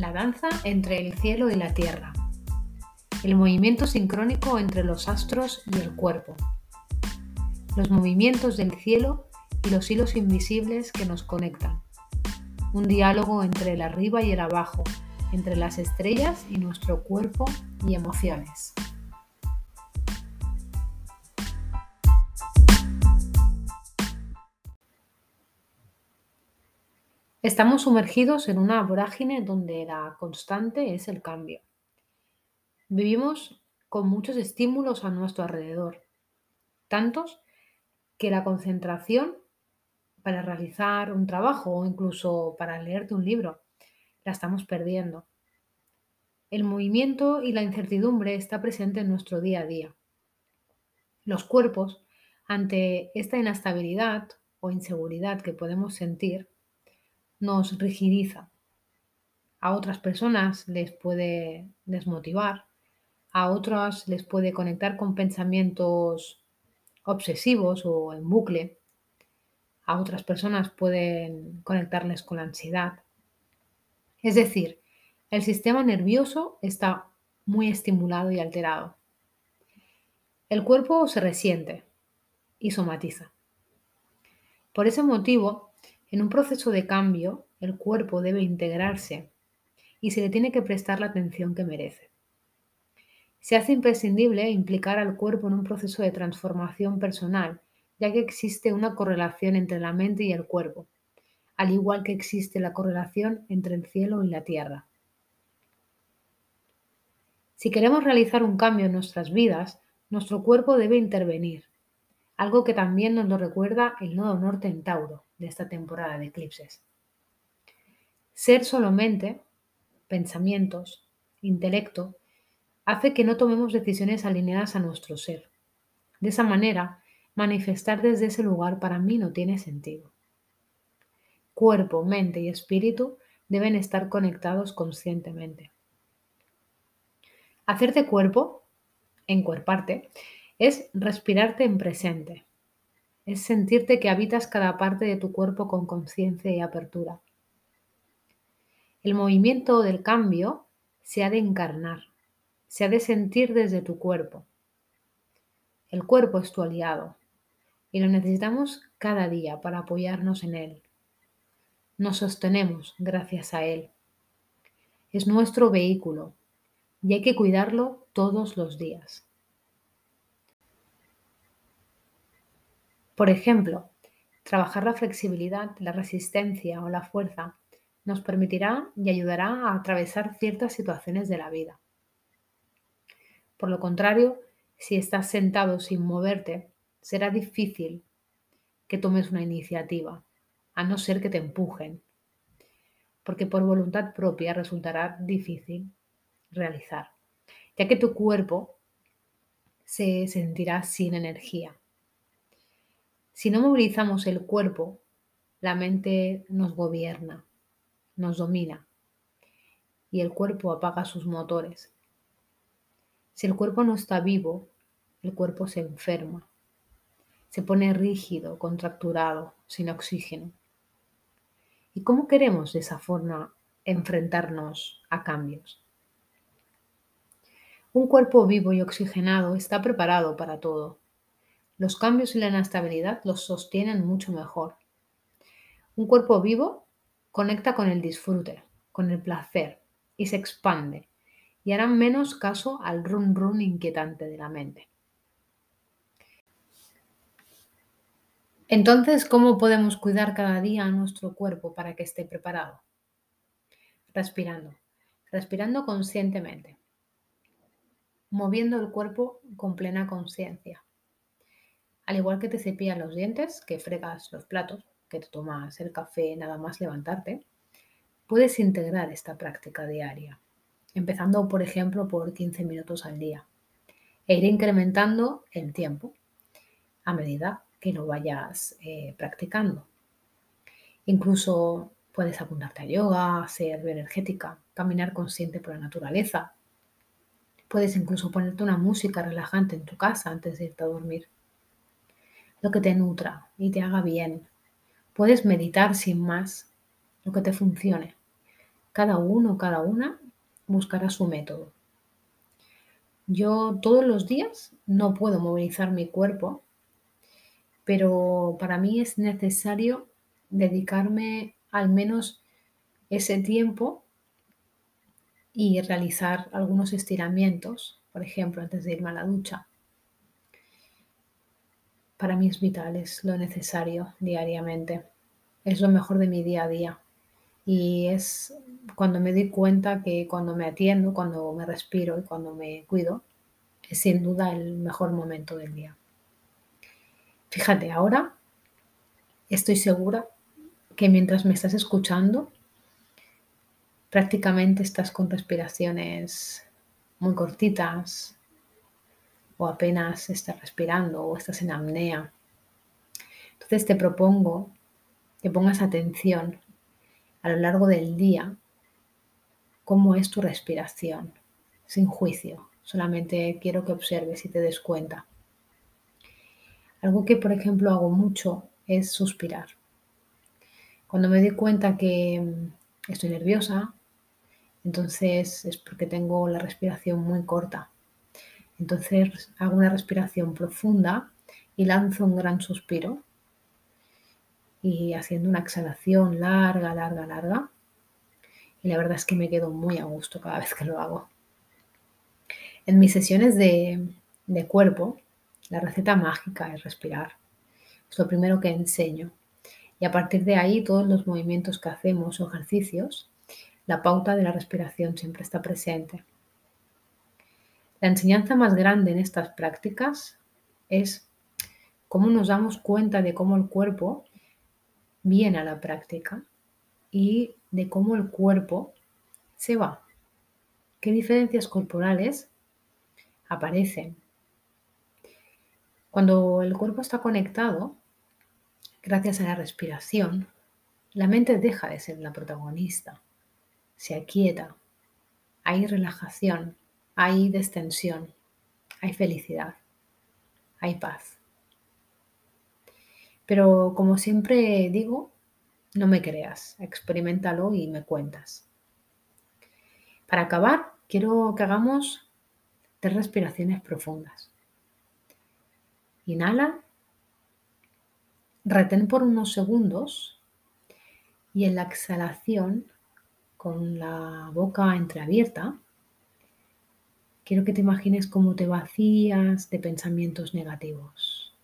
La danza entre el cielo y la tierra. El movimiento sincrónico entre los astros y el cuerpo. Los movimientos del cielo y los hilos invisibles que nos conectan. Un diálogo entre el arriba y el abajo, entre las estrellas y nuestro cuerpo y emociones. Estamos sumergidos en una vorágine donde la constante es el cambio. Vivimos con muchos estímulos a nuestro alrededor, tantos que la concentración para realizar un trabajo o incluso para leerte un libro la estamos perdiendo. El movimiento y la incertidumbre está presente en nuestro día a día. Los cuerpos, ante esta inestabilidad o inseguridad que podemos sentir, nos rigidiza. A otras personas les puede desmotivar, a otras les puede conectar con pensamientos obsesivos o en bucle, a otras personas pueden conectarles con la ansiedad. Es decir, el sistema nervioso está muy estimulado y alterado. El cuerpo se resiente y somatiza. Por ese motivo, en un proceso de cambio, el cuerpo debe integrarse y se le tiene que prestar la atención que merece. Se hace imprescindible implicar al cuerpo en un proceso de transformación personal, ya que existe una correlación entre la mente y el cuerpo, al igual que existe la correlación entre el cielo y la tierra. Si queremos realizar un cambio en nuestras vidas, nuestro cuerpo debe intervenir, algo que también nos lo recuerda el nodo norte en Tauro de esta temporada de eclipses. Ser solamente, pensamientos, intelecto, hace que no tomemos decisiones alineadas a nuestro ser. De esa manera, manifestar desde ese lugar para mí no tiene sentido. Cuerpo, mente y espíritu deben estar conectados conscientemente. Hacerte cuerpo, encuerparte, es respirarte en presente, es sentirte que habitas cada parte de tu cuerpo con conciencia y apertura. El movimiento del cambio se ha de encarnar, se ha de sentir desde tu cuerpo. El cuerpo es tu aliado y lo necesitamos cada día para apoyarnos en él. Nos sostenemos gracias a él. Es nuestro vehículo y hay que cuidarlo todos los días. Por ejemplo, trabajar la flexibilidad, la resistencia o la fuerza nos permitirá y ayudará a atravesar ciertas situaciones de la vida. Por lo contrario, si estás sentado sin moverte, será difícil que tomes una iniciativa, a no ser que te empujen, porque por voluntad propia resultará difícil realizar, ya que tu cuerpo se sentirá sin energía. Si no movilizamos el cuerpo, la mente nos gobierna, nos domina y el cuerpo apaga sus motores. Si el cuerpo no está vivo, el cuerpo se enferma, se pone rígido, contracturado, sin oxígeno. ¿Y cómo queremos de esa forma enfrentarnos a cambios? Un cuerpo vivo y oxigenado está preparado para todo los cambios y la inestabilidad los sostienen mucho mejor. Un cuerpo vivo conecta con el disfrute, con el placer y se expande y hará menos caso al run run inquietante de la mente. Entonces, ¿cómo podemos cuidar cada día a nuestro cuerpo para que esté preparado? Respirando, respirando conscientemente, moviendo el cuerpo con plena conciencia al igual que te cepillas los dientes, que fregas los platos, que te tomas el café nada más levantarte, puedes integrar esta práctica diaria, empezando por ejemplo por 15 minutos al día e ir incrementando el tiempo a medida que lo vayas eh, practicando. Incluso puedes apuntarte a yoga, ser bioenergética, caminar consciente por la naturaleza. Puedes incluso ponerte una música relajante en tu casa antes de irte a dormir lo que te nutra y te haga bien. Puedes meditar sin más, lo que te funcione. Cada uno, cada una buscará su método. Yo todos los días no puedo movilizar mi cuerpo, pero para mí es necesario dedicarme al menos ese tiempo y realizar algunos estiramientos, por ejemplo, antes de irme a la ducha. Para mí es vital, es lo necesario diariamente. Es lo mejor de mi día a día. Y es cuando me doy cuenta que cuando me atiendo, cuando me respiro y cuando me cuido, es sin duda el mejor momento del día. Fíjate, ahora estoy segura que mientras me estás escuchando, prácticamente estás con respiraciones muy cortitas o apenas estás respirando o estás en apnea. Entonces te propongo que pongas atención a lo largo del día cómo es tu respiración, sin juicio. Solamente quiero que observes y te des cuenta. Algo que, por ejemplo, hago mucho es suspirar. Cuando me doy cuenta que estoy nerviosa, entonces es porque tengo la respiración muy corta. Entonces hago una respiración profunda y lanzo un gran suspiro. Y haciendo una exhalación larga, larga, larga. Y la verdad es que me quedo muy a gusto cada vez que lo hago. En mis sesiones de, de cuerpo, la receta mágica es respirar. Es lo primero que enseño. Y a partir de ahí, todos los movimientos que hacemos o ejercicios la pauta de la respiración siempre está presente. La enseñanza más grande en estas prácticas es cómo nos damos cuenta de cómo el cuerpo viene a la práctica y de cómo el cuerpo se va. ¿Qué diferencias corporales aparecen? Cuando el cuerpo está conectado, gracias a la respiración, la mente deja de ser la protagonista se aquieta, hay relajación, hay destensión, hay felicidad, hay paz. Pero como siempre digo, no me creas, experimentalo y me cuentas. Para acabar, quiero que hagamos tres respiraciones profundas. Inhala, retén por unos segundos y en la exhalación con la boca entreabierta, quiero que te imagines cómo te vacías de pensamientos negativos.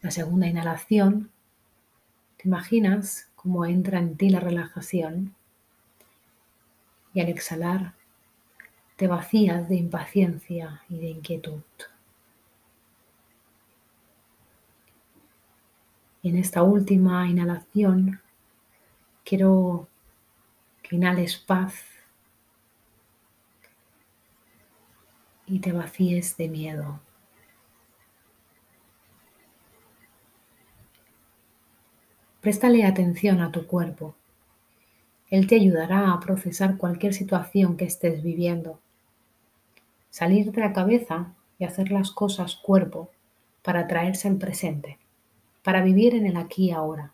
La segunda inhalación, te imaginas cómo entra en ti la relajación y al exhalar te vacías de impaciencia y de inquietud. En esta última inhalación quiero que inhales paz y te vacíes de miedo. Préstale atención a tu cuerpo. Él te ayudará a procesar cualquier situación que estés viviendo. Salir de la cabeza y hacer las cosas cuerpo para traerse al presente, para vivir en el aquí y ahora.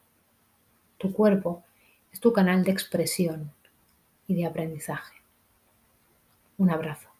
Tu cuerpo es tu canal de expresión y de aprendizaje. Un abrazo.